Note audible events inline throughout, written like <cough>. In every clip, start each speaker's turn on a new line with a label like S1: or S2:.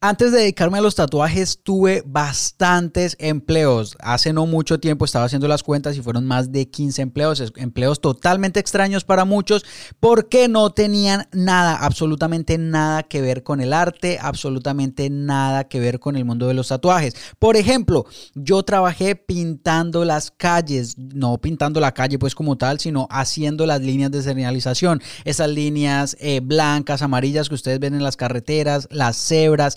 S1: Antes de dedicarme a los tatuajes tuve bastantes empleos. Hace no mucho tiempo estaba haciendo las cuentas y fueron más de 15 empleos, empleos totalmente extraños para muchos porque no tenían nada, absolutamente nada que ver con el arte, absolutamente nada que ver con el mundo de los tatuajes. Por ejemplo, yo trabajé pintando las calles, no pintando la calle pues como tal, sino haciendo las líneas de señalización, esas líneas eh, blancas, amarillas que ustedes ven en las carreteras, las cebras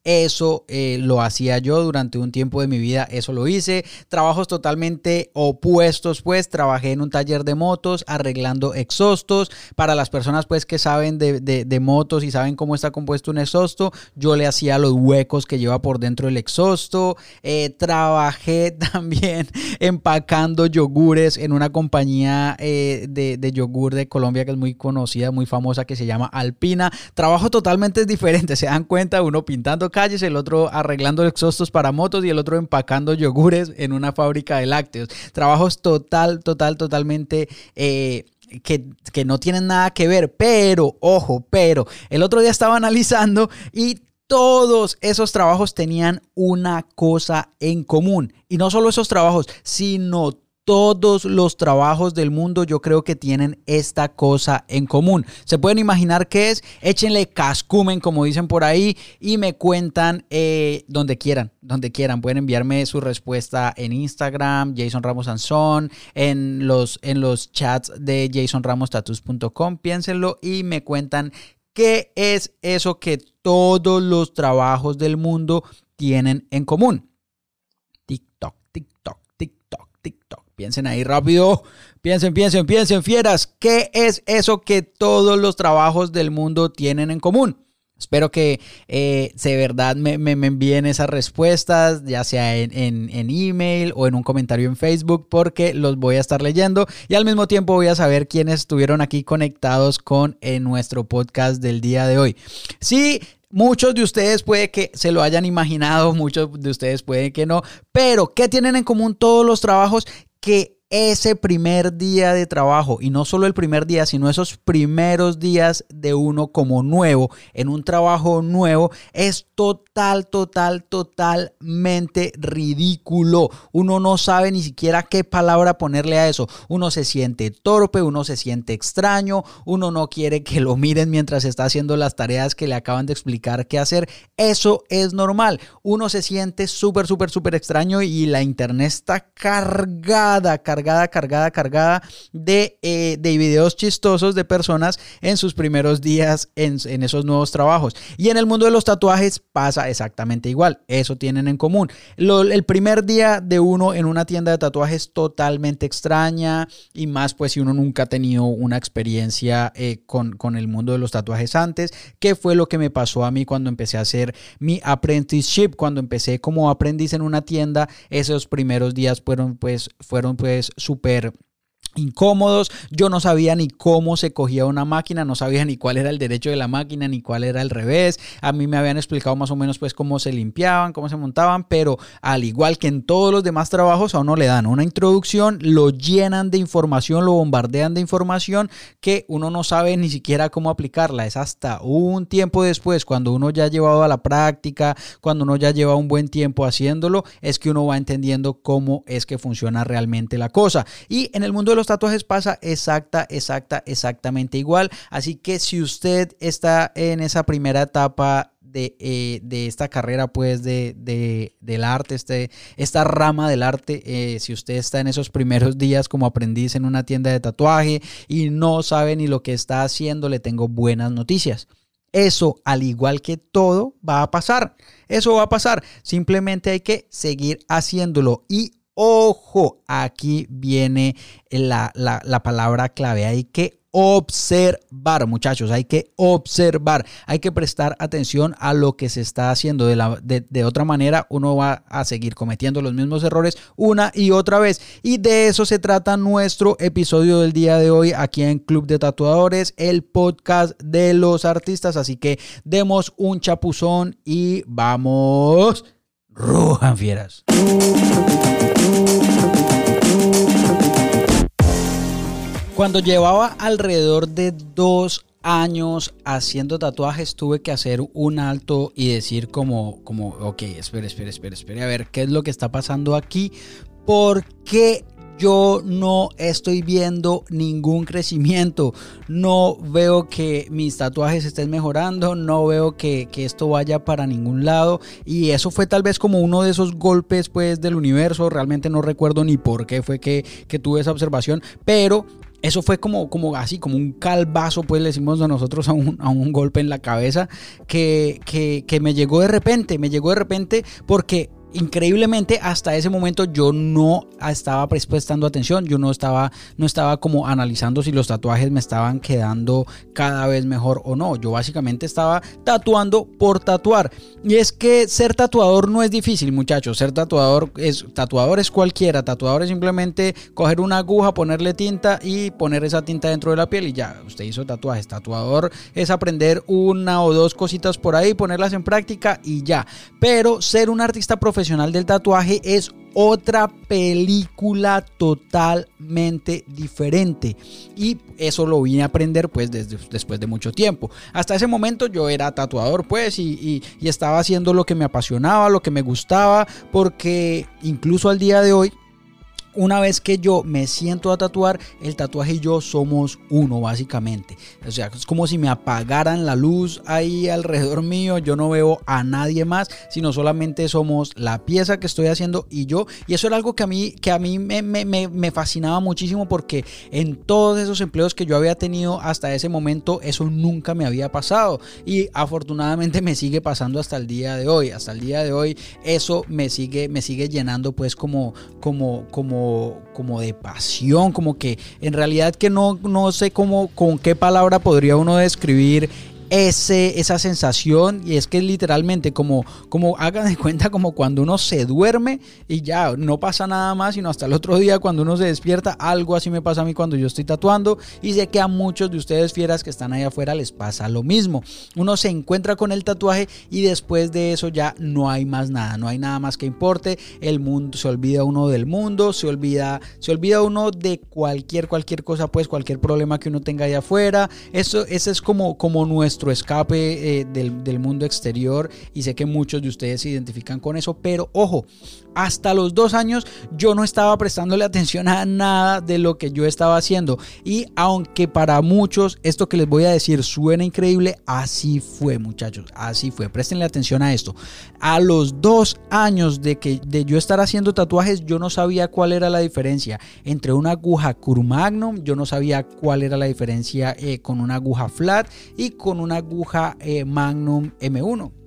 S1: eso eh, lo hacía yo durante un tiempo de mi vida, eso lo hice. Trabajos totalmente opuestos, pues trabajé en un taller de motos arreglando exhaustos. Para las personas pues que saben de, motos y saben cómo está compuesto un exhausto, yo le hacía los huecos que lleva por dentro el exhausto. Eh, trabajé <laughs> también empacando yogures en una compañía eh, de, de yogur de Colombia que es muy conocida, muy famosa, que se llama Alpina. Trabajo totalmente diferente, <laughs> se dan cuenta, uno pintando calles, el otro arreglando exhaustos para motos y el otro empacando yogures en una fábrica de lácteos. Trabajos total, total, totalmente... Eh, que, que, no tienen nada que ver, pero, ojo, pero, el otro día estaba analizando y todos esos trabajos tenían una cosa en común. Y no solo esos trabajos, sino todos los trabajos del mundo yo creo que tienen esta cosa en común. ¿Se pueden imaginar qué es? Échenle cascumen, como dicen por ahí, y me cuentan eh, donde quieran, donde quieran. Pueden enviarme su respuesta en Instagram, Jason Ramos Sansón, en los, en los chats de jasonramostatus.com. Piénsenlo y me cuentan qué es eso que todos los trabajos del mundo tienen en común. TikTok, TikTok, TikTok, TikTok. Piensen ahí rápido. Piensen, piensen, piensen, fieras. ¿Qué es eso que todos los trabajos del mundo tienen en común? Espero que eh, de verdad me, envíen esas respuestas, ya sea en, en, email o en un comentario en Facebook, porque los voy a estar leyendo y al mismo tiempo voy a saber quiénes estuvieron aquí conectados con en nuestro podcast del día de hoy. Sí, Muchos de ustedes puede que se lo hayan imaginado, <laughs> muchos de ustedes puede que no, pero ¿qué tienen en común todos los trabajos que ese primer día de trabajo, y no solo el primer día, sino esos primeros días de uno como nuevo, en un trabajo nuevo, es total, total, totalmente ridículo. Uno no sabe ni siquiera qué palabra ponerle a eso. Uno se siente torpe, uno se siente extraño, uno no quiere que lo miren mientras está haciendo las tareas que le acaban de explicar qué hacer. Eso es normal. Uno se siente súper, súper, súper extraño y la internet está cargada, cargada cargada, cargada, cargada de, eh, de videos chistosos de personas en sus primeros días en, en esos nuevos trabajos. Y en el mundo de los tatuajes pasa exactamente igual. Eso tienen en común. el primer día de uno en una tienda de tatuajes totalmente extraña y más pues si uno nunca ha tenido una experiencia eh, con, con el mundo de los tatuajes antes. ¿Qué fue lo que me pasó a mí cuando empecé a hacer mi apprenticeship? Cuando empecé como aprendiz en una tienda, esos primeros días fueron pues, fueron pues súper incómodos. Yo no sabía ni cómo se cogía una máquina, no sabía ni cuál era el derecho de la máquina, ni cuál era el revés. A mí me habían explicado más o menos pues cómo se limpiaban, cómo se montaban, pero al igual que en todos los demás trabajos, a uno le dan una introducción, lo llenan de información, lo bombardean de información que uno no sabe ni siquiera cómo aplicarla. Es hasta un tiempo después, cuando uno ya ha llevado a la práctica, cuando uno ya lleva un buen tiempo haciéndolo, es que uno va entendiendo cómo es que funciona realmente la cosa. Y en el mundo de los tatuajes pasa exacta, exacta, exactamente igual. Así que si usted está en esa primera etapa de, eh, esta carrera, pues, de, del arte, este, esta rama del arte, eh, si usted está en esos primeros días como aprendiz en una tienda de tatuaje y no sabe ni lo que está haciendo, le tengo buenas noticias. Eso, al igual que todo, va a pasar. Eso va a pasar. Simplemente hay que seguir haciéndolo. Y Ojo, aquí viene la, palabra clave. Hay que observar, muchachos, hay que observar, hay que prestar atención a lo que se está haciendo. De, la, de, otra manera, uno va a seguir cometiendo los mismos errores una y otra vez. Y de eso se trata nuestro episodio del día de hoy aquí en Club de Tatuadores, el podcast de los artistas. Así que demos un chapuzón y vamos. Rujan fieras. Cuando llevaba alrededor de dos años haciendo tatuajes tuve que hacer un alto y decir como, como, ok, espera, espera, espera, espera, a ver qué es lo que está pasando aquí, por qué yo no estoy viendo ningún crecimiento, no veo que mis tatuajes estén mejorando, no veo que, esto vaya para ningún lado. Y eso fue tal vez como uno de esos golpes pues del universo, realmente no recuerdo ni por qué fue que, tuve esa observación, pero eso fue como, como así, como un calvazo, pues le decimos a nosotros a un, golpe en la cabeza que me llegó de repente, me llegó de repente porque increíblemente hasta ese momento yo no estaba prestando atención, yo no estaba, no estaba como analizando si los tatuajes me estaban quedando cada vez mejor o no. Yo básicamente estaba tatuando por tatuar. Y es que ser tatuador no es difícil, muchachos. Ser tatuador es, tatuador es cualquiera. Tatuador es simplemente coger una aguja, ponerle tinta y poner esa tinta dentro de la piel y ya, usted hizo tatuajes. Tatuador es aprender una o dos cositas por ahí, ponerlas en práctica y ya. Pero ser un artista profesional del tatuaje es otra película totalmente diferente. Y eso lo vine a aprender pues desde, después de mucho tiempo. Hasta ese momento yo era tatuador pues y, y estaba haciendo lo que me apasionaba lo que me gustaba porque incluso al día de hoy una vez que yo me siento a tatuar, el tatuaje y yo somos uno, básicamente. O sea, es como si me apagaran la luz ahí alrededor mío. Yo no veo a nadie más, sino solamente somos la pieza que estoy haciendo y yo. Y eso era algo que a mí, que a mí me, me, fascinaba muchísimo porque en todos esos empleos que yo había tenido hasta ese momento, eso nunca me había pasado. Y afortunadamente me sigue pasando hasta el día de hoy. Hasta el día de hoy, eso me sigue, me sigue llenando, pues, como, como, como como, de pasión, como que en realidad que no, no sé cómo, con qué palabra podría uno describir ese, esa sensación y es que literalmente como, como hagan de cuenta como cuando uno se duerme y ya no pasa nada más, sino hasta el otro día cuando uno se despierta, algo así me pasa a mí cuando yo estoy tatuando y sé que a muchos de ustedes fieras que están ahí afuera les pasa lo mismo. Uno se encuentra con el tatuaje y después de eso ya no hay más nada, no hay nada más que importe, el mundo se olvida uno del mundo, se olvida, se olvida uno de cualquier cualquier cosa, pues cualquier problema que uno tenga allá afuera. Eso ese es como como nuestro escape eh, del, mundo exterior y sé que muchos de ustedes se identifican con eso, pero ojo, hasta los dos años yo no estaba prestándole <laughs> atención a nada de lo que yo estaba haciendo. Y aunque para muchos esto que les voy a decir suena increíble, así fue muchachos, así fue. Prestenle atención a esto. A los dos años de, que, de yo estar haciendo tatuajes, yo no sabía cuál era la diferencia entre una aguja Curmagnum, yo no sabía cuál era la diferencia eh, con una aguja flat y con una aguja eh, Magnum M1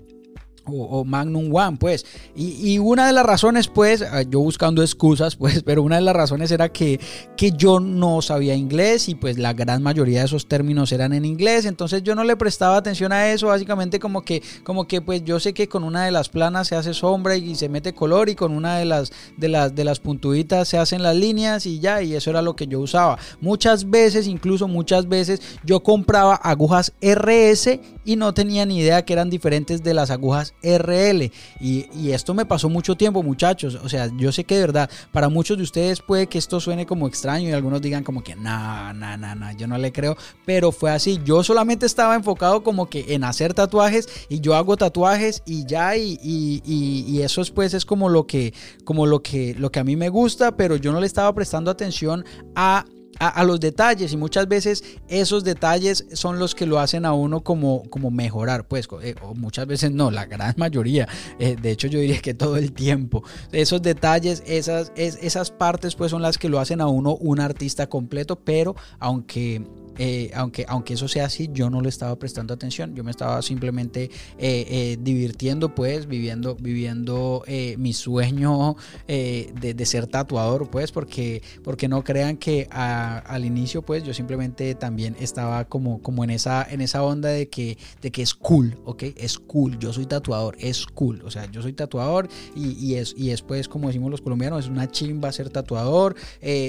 S1: o, Magnum One, pues. Y, una de las razones, pues, ah, yo buscando excusas, <laughs> pues, pero una de las razones era que, que yo no sabía inglés y pues la gran mayoría de esos términos eran en inglés, entonces yo no le prestaba atención a eso, básicamente como que, como que pues yo sé que con una de las planas se hace sombra y se mete color y con una de las, de las, de las puntuditas se hacen las líneas y ya, y eso era lo que yo usaba. Muchas veces, incluso muchas veces, yo compraba agujas RS y no tenía ni idea que eran diferentes de las agujas RL. Y, esto me pasó mucho tiempo, muchachos. O sea, yo sé que de verdad, para muchos de ustedes puede que esto suene como extraño y algunos digan como que, no, no, no, no, yo no le creo. Pero fue así. Yo solamente estaba enfocado como que en hacer tatuajes y yo hago tatuajes y ya. Y, y, eso después es como lo que, como lo que, lo que a mí me gusta, pero yo no le estaba prestando atención a a, los detalles y muchas veces esos detalles son los que lo hacen a uno como, como mejorar, pues eh, o muchas veces no, la gran mayoría, eh, de hecho yo diría que todo el tiempo, esos detalles, esas, esas partes pues son las que lo hacen a uno un artista completo, pero aunque eh, aunque, aunque eso sea así, yo no le estaba prestando atención, yo me estaba simplemente eh, eh, divirtiendo, pues, viviendo, viviendo mi sueño de, ser tatuador, pues, porque, porque no crean que al inicio, pues, yo simplemente también estaba como, como en, esa, en esa onda de que, de que es cool, ¿ok? Es cool, yo soy tatuador, es cool, o sea, yo soy tatuador y, y es, y después, como decimos los colombianos, es una chimba ser tatuador,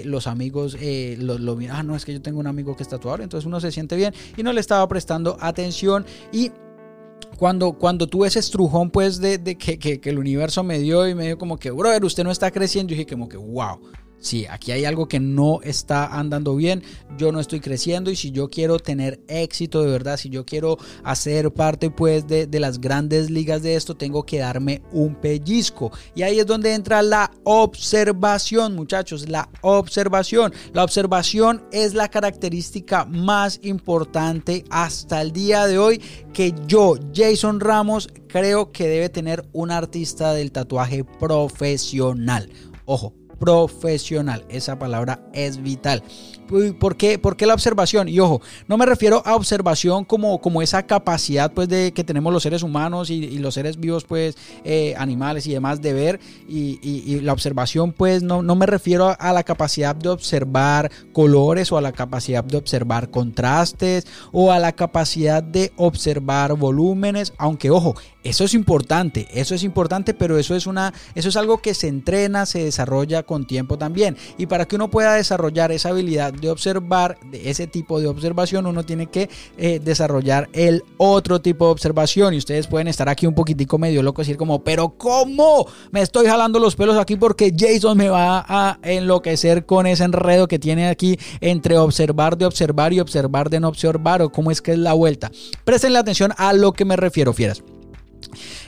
S1: los amigos lo, lo, ah, no, es que yo tengo un amigo que es tatuador, entonces uno se siente bien y no le estaba prestando atención. Y cuando, cuando tuve ese estrujón pues de, que, que, el universo me dio y me dio como que, brother, usted no está creciendo, yo dije como que, wow, sí, aquí hay algo que no está andando bien, yo no estoy creciendo y si yo quiero tener éxito de verdad, si yo quiero hacer parte pues de, de las grandes ligas de esto, tengo que darme un pellizco. Y ahí es donde entra la observación, muchachos, la observación. La observación es la característica más importante hasta el día de hoy que yo, Jason Ramos, creo que debe tener un artista del tatuaje profesional. Ojo, profesional. Esa palabra es vital. ¿Por qué, ¿Por qué, la observación? Y ojo, no me refiero a observación como, como esa capacidad pues de que tenemos los seres humanos y, los seres vivos pues eh, animales y demás de ver y, y, la observación pues no, no me refiero a la capacidad de observar colores o a la capacidad de observar contrastes o a la capacidad de observar volúmenes, aunque ojo, eso es importante, eso es importante, pero eso es una eso es algo que se entrena, se desarrolla con tiempo también. Y para que uno pueda desarrollar esa habilidad de observar, de ese tipo de observación, uno tiene que eh, desarrollar el otro tipo de observación. Y ustedes pueden estar aquí un poquitico medio loco decir como, pero ¿cómo? Me estoy jalando los pelos aquí porque Jason me va a enloquecer con ese enredo que tiene aquí entre observar de observar y observar de no observar o cómo es que es la vuelta. Presten la atención a lo que me refiero, fieras.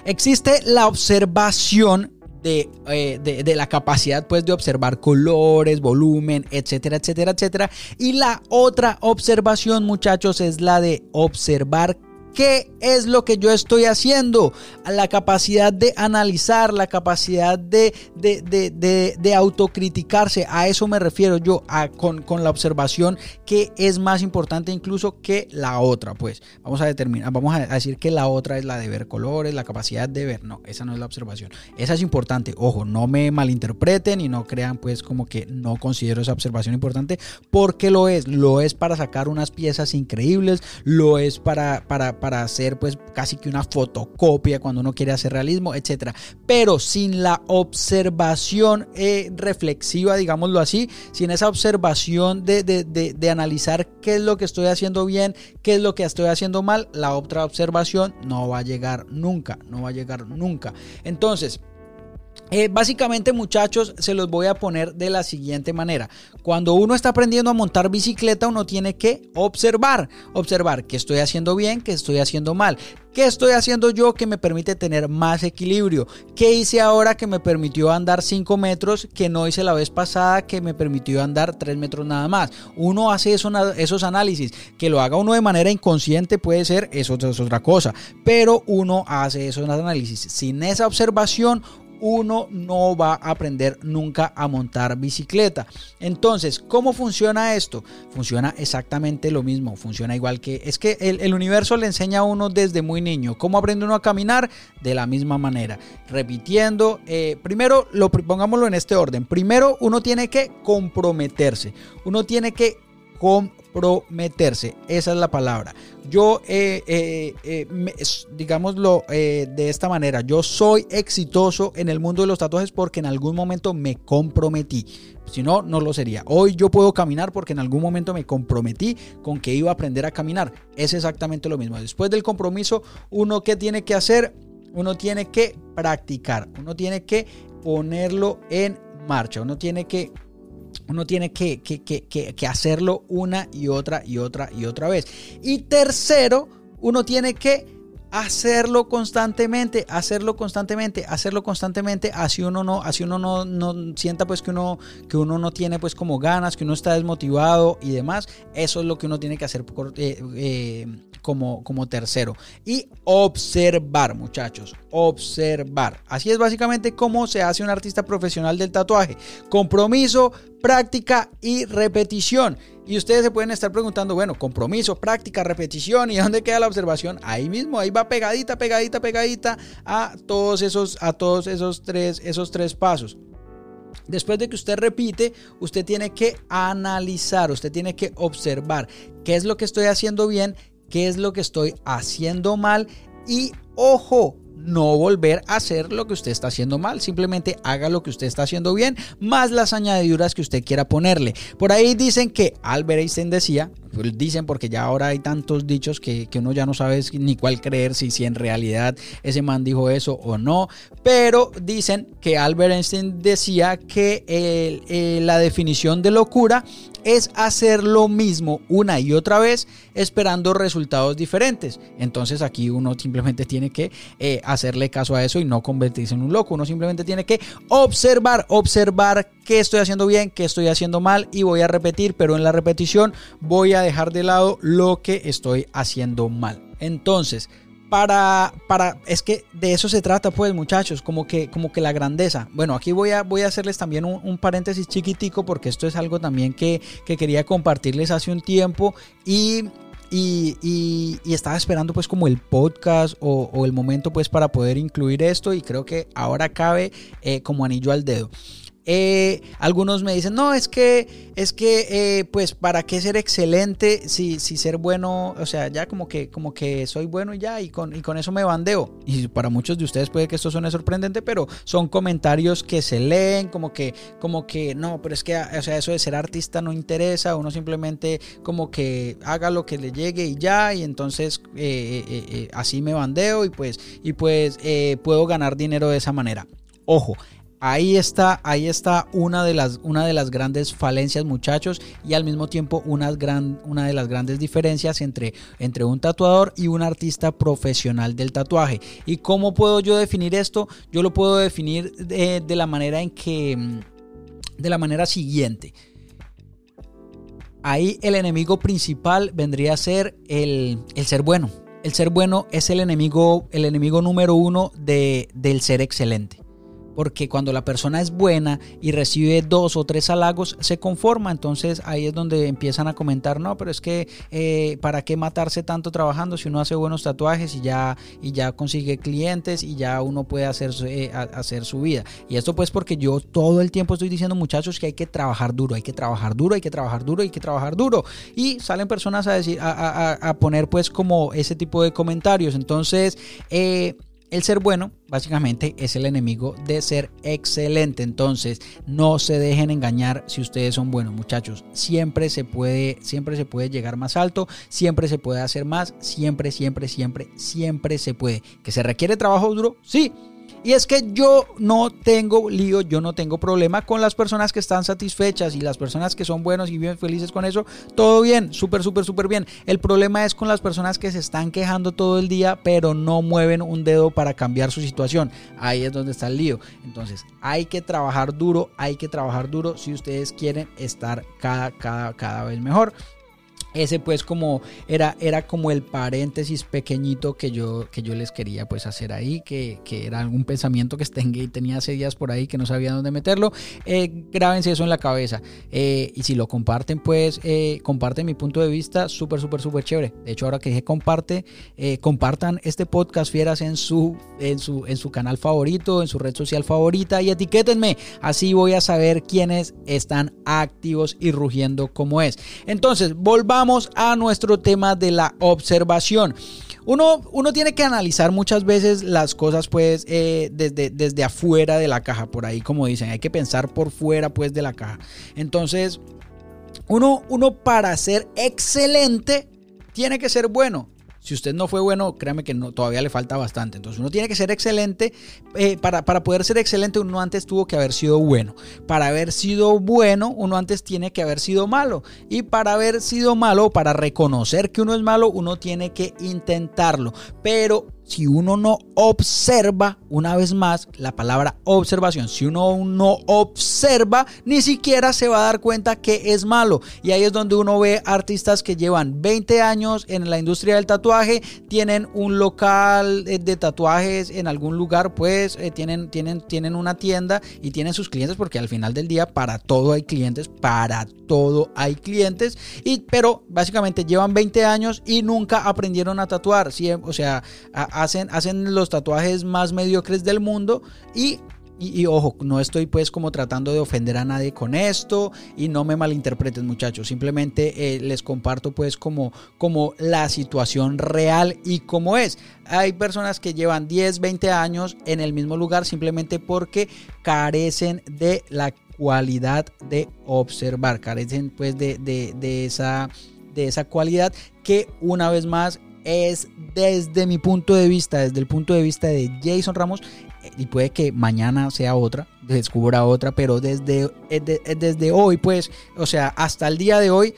S1: Existe la observación eh, de, de, la capacidad pues de observar colores, volumen, etcétera, etcétera, etcétera. Y la otra observación muchachos es la de observar ¿Qué es lo que yo estoy haciendo? La capacidad de analizar, la capacidad de, de, autocriticarse. A eso me refiero yo, con, con, la observación que es más importante incluso que la otra. Pues vamos a determinar, vamos a decir que la otra es la de ver colores, la capacidad de ver. No, esa no es la observación. Esa es importante. Ojo, no me malinterpreten y no crean pues como que no considero esa observación importante porque lo es. Lo es para sacar unas piezas increíbles, lo es para para hacer pues casi que una fotocopia cuando uno quiere hacer realismo, etcétera. Pero sin la observación eh, reflexiva, digámoslo así, sin esa observación de, de analizar qué es lo que estoy haciendo bien, qué es lo que estoy haciendo mal, la otra observación no va a llegar nunca, no va a llegar nunca. Entonces, eh, básicamente muchachos, se los voy a poner de la siguiente manera. Cuando uno está aprendiendo a montar bicicleta, uno tiene que observar, observar qué estoy haciendo bien, qué estoy haciendo mal, qué estoy haciendo yo que me permite tener más equilibrio, qué hice ahora que me permitió andar 5 metros, que no hice la vez pasada que me permitió andar 3 metros nada más. Uno hace esos análisis, que lo haga uno de manera inconsciente puede ser, eso es otra cosa, pero uno hace esos análisis. Sin esa observación, uno no va a aprender nunca a montar bicicleta. Entonces, ¿cómo funciona esto? Funciona exactamente lo mismo, funciona igual que es que el, universo le enseña a uno desde muy niño. ¿Cómo aprende uno a caminar? De la misma manera, repitiendo. Eh, primero, lo pongámoslo en este orden. Primero, uno tiene que comprometerse. Uno tiene que comprometerse. Esa es la palabra. Yo, eh, eh, eh digámoslo de esta manera, yo soy exitoso en el mundo de los tatuajes porque en algún momento me comprometí. Si no, no lo sería. Hoy yo puedo caminar porque en algún momento me comprometí con que iba a aprender a caminar. Es exactamente lo mismo. Después del compromiso, uno que tiene que hacer, uno tiene que practicar, uno tiene que ponerlo en marcha, uno tiene que uno tiene que, que, hacerlo una y otra y otra y otra vez. Y tercero, uno tiene que hacerlo constantemente, hacerlo constantemente, hacerlo constantemente, así uno no, así uno no, no, sienta pues que uno, que uno no tiene pues como ganas, que uno está desmotivado y demás, eso es lo que uno tiene que hacer eh, eh, como, como tercero. Y observar, muchachos, observar. Así es básicamente cómo se hace un artista profesional del tatuaje. Compromiso, práctica y repetición. Y ustedes se pueden estar preguntando, bueno, compromiso, práctica, repetición, ¿y dónde queda la observación? Ahí mismo, ahí va pegadita, pegadita, pegadita a todos esos, a todos esos tres, esos tres pasos. Después de que usted repite, usted tiene que analizar, usted tiene que observar qué es lo que estoy haciendo bien, qué es lo que estoy haciendo mal y ojo, no volver a hacer lo que usted está haciendo mal. Simplemente haga lo que usted está haciendo bien, más las añadiduras que usted quiera ponerle. Por ahí dicen que Albert Einstein decía, pues dicen porque ya ahora hay tantos dichos que, uno ya no sabe ni cuál creer, si, si en realidad ese man dijo eso o no, pero dicen que Albert Einstein decía que eh, la definición de locura es hacer lo mismo una y otra vez esperando resultados diferentes. Entonces aquí uno simplemente tiene que eh, hacerle caso a eso y no convertirse en un loco. Uno simplemente tiene que observar, observar qué estoy haciendo bien, qué estoy haciendo mal y voy a repetir, pero en la repetición voy a dejar de lado lo que estoy haciendo mal. Entonces, para, para, es que de eso se trata, pues, muchachos, como que, como que la grandeza. Bueno, aquí voy a, voy a hacerles también un, paréntesis chiquitico, porque esto es algo también que, quería compartirles hace un tiempo y, y, estaba esperando, pues, como el podcast o, el momento, pues, para poder incluir esto, y creo que ahora cabe eh, como anillo al dedo. Eh, algunos me dicen, no, es que, es que, eh, pues, ¿para qué ser excelente si, si ser bueno? O sea, ya como que, como que soy bueno y ya, y con, y con eso me bandeo. Y para muchos de ustedes puede que esto suene sorprendente, pero son comentarios que se leen, como que, como que, no, pero es que, o sea, eso de ser artista no interesa, uno simplemente como que haga lo que le llegue y ya, y entonces eh, así me bandeo y pues, y pues puedo ganar dinero de esa manera. Ojo, Ahí está, ahí está una de las, una de las grandes falencias, muchachos, y al mismo tiempo una, gran, una de las grandes diferencias entre, entre un tatuador y un artista profesional del tatuaje. ¿Y cómo puedo yo definir esto? Yo lo puedo definir de, la manera en que, mm, de la manera siguiente. Ahí el enemigo principal vendría a ser el, ser bueno. El ser bueno es el enemigo, el enemigo número uno de, del ser excelente porque cuando la persona es buena y recibe dos o tres halagos, se conforma. Entonces ahí es donde empiezan a comentar, no, pero es que eh, para qué matarse tanto trabajando si uno hace buenos tatuajes y ya, y ya consigue clientes y ya uno puede hacer, eh, hacer su vida. Y esto pues porque yo todo el tiempo estoy diciendo muchachos que hay que trabajar duro, hay que trabajar duro, hay que trabajar duro, hay que trabajar duro. Y salen personas a decir, a, a poner pues como ese tipo de comentarios. Entonces, eh, el ser bueno, básicamente, es el enemigo de ser excelente. Entonces, no se dejen engañar si ustedes son buenos, muchachos. Siempre se puede, siempre se puede llegar más alto, siempre se puede hacer más, siempre, siempre, siempre, siempre se puede. ¿Que se requiere trabajo duro? Sí. Y es que yo no tengo lío, yo no tengo problema con las personas que están satisfechas y las personas que son buenos y bien felices con eso. Todo bien, súper, súper, súper bien. El problema es con las personas que se están quejando todo el día, pero no mueven un dedo para cambiar su situación. Ahí es donde está el lío. Entonces, hay que trabajar duro, hay que trabajar duro si ustedes quieren estar cada, cada, cada vez mejor ese pues como era, era como el paréntesis pequeñito que yo, que yo les quería pues hacer ahí, que, era algún pensamiento que tenía hace días por ahí que no sabía dónde meterlo, eh, grábense eso en la cabeza. Eh, y si lo comparten pues eh, comparten mi punto de vista súper súper súper chévere, de hecho ahora que dije comparte, compartan este podcast fieras en su, en, su, en su canal favorito, en su red social favorita y etiquétenme, así voy a saber quiénes están activos y rugiendo como es. Entonces, volvamos a nuestro tema de la observación. Uno, uno, tiene que analizar muchas veces las cosas pues eh, desde, desde afuera de la caja, por ahí como dicen, hay que pensar por fuera pues de la caja. Entonces, uno, uno para ser excelente tiene que ser bueno. Si usted no fue bueno, créame que todavía le falta bastante. Entonces uno tiene que ser excelente. Eh, para, para poder ser excelente, uno antes tuvo que haber sido bueno. Para haber sido bueno, uno antes tiene que haber sido malo. Y para haber sido malo, para reconocer que uno es malo, uno tiene que intentarlo. Pero si uno no observa, una vez más, la palabra observación, si uno no observa, ni siquiera se va a dar cuenta que es malo. Y ahí es donde uno ve artistas que llevan 20 años en la industria del tatuaje, tienen un local eh, de tatuajes en algún lugar, pues eh, tienen, tienen, tienen una tienda y tienen sus clientes, porque al final del día para todo hay clientes, para todo hay clientes, y, pero básicamente llevan 20 años y nunca aprendieron a tatuar. O sea, a, hacen, hacen los tatuajes más mediocres del mundo y y, ojo, no estoy pues como tratando de ofender a nadie con esto y no me malinterpreten muchachos, simplemente eh, les comparto pues como, como la situación real y cómo es. Hay personas que llevan 10, 20 años en el mismo lugar simplemente porque carecen de la cualidad de observar, carecen pues de, de, esa, de esa cualidad que una vez más es desde mi punto de vista, desde el punto de vista de Jason Ramos, y puede que mañana sea otra, descubra otra, pero desde, eh, eh, desde hoy, pues, o sea, hasta el día de hoy,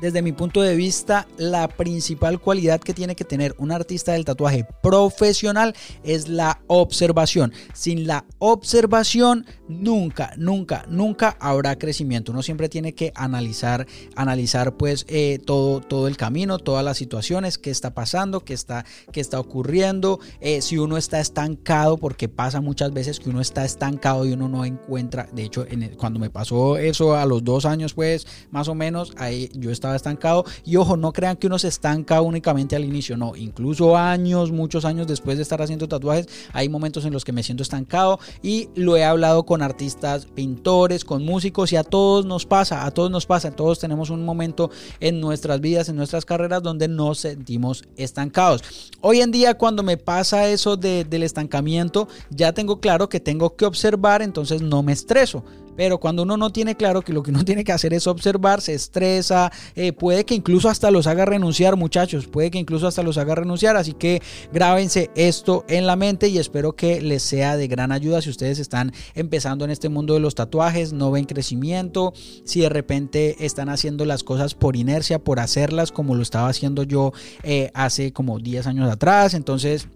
S1: desde mi punto de vista, la principal cualidad que tiene que tener un artista del tatuaje profesional es la observación. Sin la observación, nunca, nunca, nunca habrá crecimiento. Uno siempre tiene que analizar, analizar pues eh, todo, todo el camino, todas las situaciones, qué está pasando, qué está, qué está ocurriendo. Eh, si uno está estancado, porque pasa muchas veces que uno está estancado y uno no encuentra. De hecho, cuando me pasó eso a los dos años, pues más o menos, ahí yo estaba estancado. Y ojo, no crean que uno se estanca únicamente al inicio, no, incluso años, muchos años después de estar haciendo tatuajes, hay momentos en los que me siento estancado y lo he hablado con artistas, pintores, con músicos y a todos nos pasa, a todos nos pasa, todos tenemos un momento en nuestras vidas, en nuestras carreras donde nos sentimos estancados. Hoy en día cuando me pasa eso del estancamiento, ya tengo claro que tengo que observar, entonces no me estreso. Pero cuando uno no tiene claro que lo que uno <laughs> tiene que hacer es observar, se estresa, eh, puede que incluso hasta los haga renunciar, muchachos, puede que incluso hasta los haga renunciar. Así que grábense esto en la mente y espero que les sea de gran ayuda si ustedes están empezando en este mundo de los tatuajes, no ven crecimiento, si de repente están haciendo las cosas por inercia, por hacerlas como lo estaba haciendo yo eh, hace como 10 años atrás. Entonces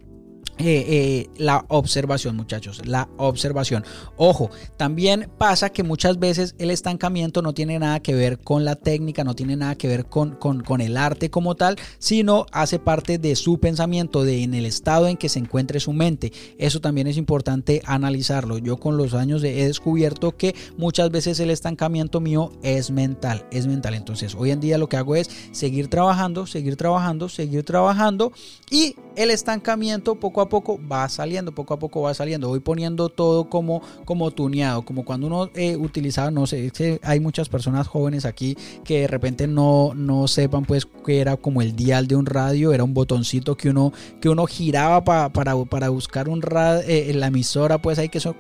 S1: eh, eh, la observación, muchachos, la observación. Ojo, también pasa que muchas veces el estancamiento no tiene nada que ver con la técnica, no tiene nada que ver con, con, el arte como tal, sino hace parte de su pensamiento, de en el estado en que se encuentre su mente. Eso también es importante analizarlo. Yo con los años he descubierto que muchas veces el estancamiento mío es mental, es mental. Entonces, hoy en día lo que hago es seguir trabajando, seguir trabajando, seguir trabajando y el estancamiento poco a poco va saliendo, poco a poco va saliendo. Voy poniendo todo como, como tuneado, como cuando uno eh, utilizaba, no sé, hay muchas personas jóvenes aquí que de repente no, no sepan pues que era como el dial de un radio, era un botoncito que uno, que uno giraba para, para buscar un radio, eh, la emisora pues ahí que son,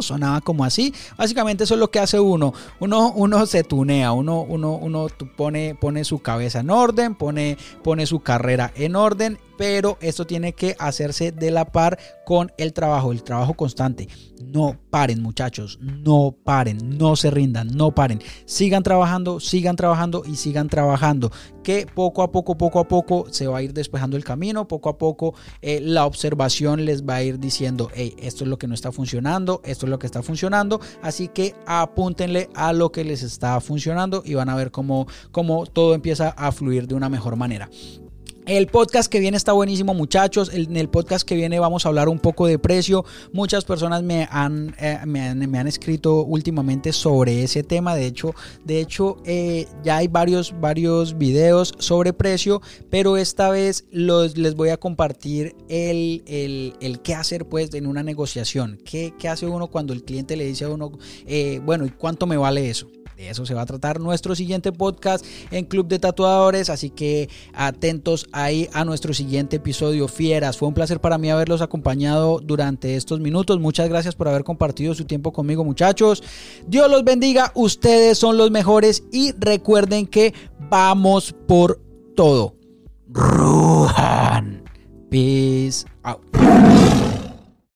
S1: sonaba como así. Básicamente eso es lo que hace uno. Uno, uno se tunea, uno, uno, uno pone, pone su cabeza en orden, pone, pone su carrera en orden pero esto tiene que hacerse de la par con el trabajo, el trabajo constante. No paren muchachos, no paren, no se rindan, no paren. Sigan trabajando, sigan trabajando y sigan trabajando. Que poco a poco, poco a poco se va a ir despejando el camino, poco a poco eh, la observación les va a ir diciendo, hey, esto es lo que no está funcionando, esto es lo que está funcionando. Así que apúntenle a lo que les está funcionando y van a ver cómo, cómo todo empieza a fluir de una mejor manera. El podcast que viene está buenísimo, muchachos. En el podcast que viene vamos a hablar un poco de precio. Muchas personas me han, eh, me han, escrito últimamente sobre ese tema. De hecho, de hecho eh, ya hay varios, varios videos sobre precio, pero esta vez los, les voy a compartir el, el, qué hacer pues en una negociación. ¿Qué, ¿Qué, hace uno cuando el cliente le dice a uno, eh, bueno, ¿y cuánto me vale eso? De eso se va a tratar nuestro siguiente podcast en Club de Tatuadores, así que atentos ahí a nuestro siguiente episodio. Fieras, fue un placer para mí haberlos acompañado durante estos minutos. Muchas gracias por haber compartido su tiempo conmigo, muchachos. Dios los bendiga, ustedes son los mejores y recuerden que vamos por todo. Ruhan. Peace out.